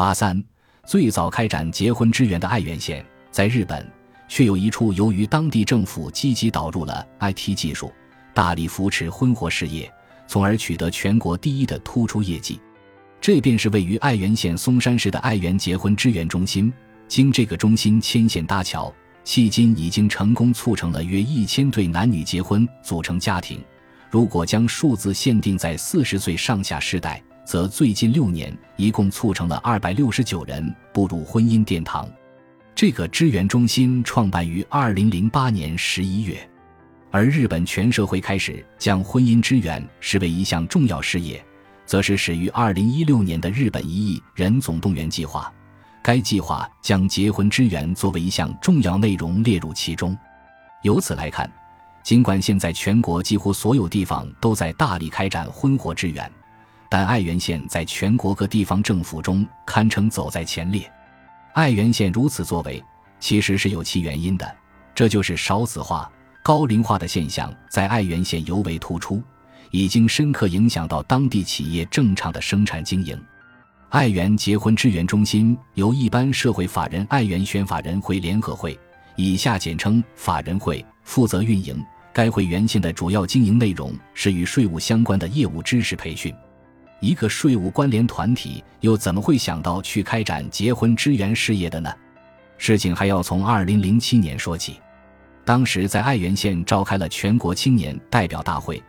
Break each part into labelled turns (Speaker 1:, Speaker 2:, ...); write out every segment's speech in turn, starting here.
Speaker 1: 八三，最早开展结婚支援的爱媛县，在日本却有一处由于当地政府积极导入了 IT 技术，大力扶持婚活事业，从而取得全国第一的突出业绩。这便是位于爱媛县松山市的爱媛结婚支援中心。经这个中心牵线搭桥，迄今已经成功促成了约一千对男女结婚组成家庭。如果将数字限定在四十岁上下世代，则最近六年一共促成了二百六十九人步入婚姻殿堂。这个支援中心创办于二零零八年十一月，而日本全社会开始将婚姻支援视为一项重要事业，则是始于二零一六年的日本一亿人总动员计划。该计划将结婚支援作为一项重要内容列入其中。由此来看，尽管现在全国几乎所有地方都在大力开展婚活支援，但爱媛县在全国各地方政府中堪称走在前列。爱媛县如此作为，其实是有其原因的，这就是少子化、高龄化的现象在爱媛县尤为突出，已经深刻影响到当地企业正常的生产经营。爱媛结婚支援中心由一般社会法人爱媛选法人会联合会（以下简称法人会）负责运营。该会原先的主要经营内容是与税务相关的业务知识培训。一个税务关联团体又怎么会想到去开展结婚支援事业的呢？事情还要从2007年说起。当时在爱媛县召开了全国青年代表大会。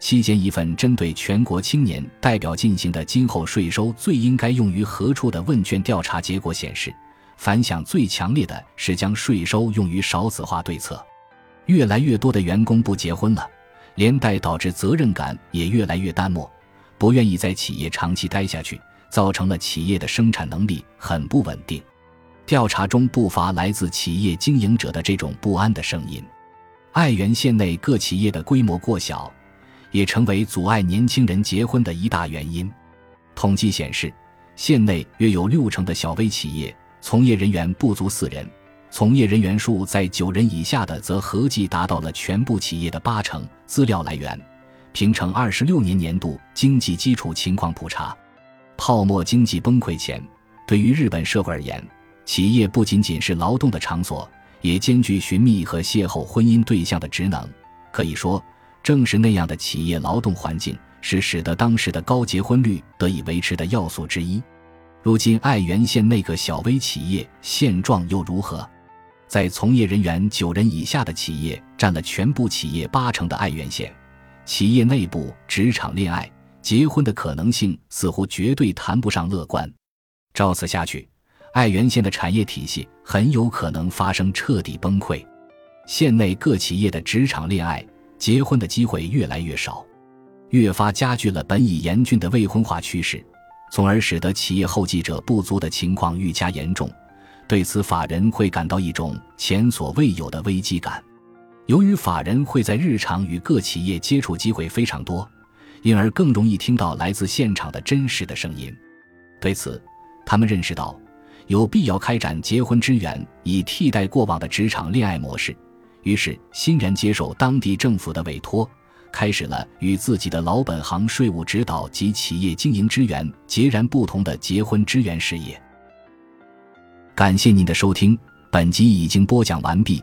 Speaker 1: 期间，一份针对全国青年代表进行的今后税收最应该用于何处的问卷调查结果显示，反响最强烈的是将税收用于少子化对策。越来越多的员工不结婚了，连带导致责任感也越来越淡漠，不愿意在企业长期待下去，造成了企业的生产能力很不稳定。调查中不乏来自企业经营者的这种不安的声音。爱媛县内各企业的规模过小。也成为阻碍年轻人结婚的一大原因。统计显示，县内约有六成的小微企业从业人员不足四人，从业人员数在九人以下的则合计达到了全部企业的八成。资料来源：平成二十六年年度经济基础情况普查。泡沫经济崩溃前，对于日本社会而言，企业不仅仅是劳动的场所，也兼具寻觅和邂逅婚姻对象的职能。可以说。正是那样的企业劳动环境，是使得当时的高结婚率得以维持的要素之一。如今爱媛县那个小微企业现状又如何？在从业人员九人以下的企业占了全部企业八成的爱媛县，企业内部职场恋爱、结婚的可能性似乎绝对谈不上乐观。照此下去，爱媛县的产业体系很有可能发生彻底崩溃。县内各企业的职场恋爱。结婚的机会越来越少，越发加剧了本已严峻的未婚化趋势，从而使得企业后继者不足的情况愈加严重。对此，法人会感到一种前所未有的危机感。由于法人会在日常与各企业接触机会非常多，因而更容易听到来自现场的真实的声音。对此，他们认识到有必要开展结婚支援，以替代过往的职场恋爱模式。于是，欣然接受当地政府的委托，开始了与自己的老本行税务指导及企业经营支援截然不同的结婚支援事业。感谢您的收听，本集已经播讲完毕。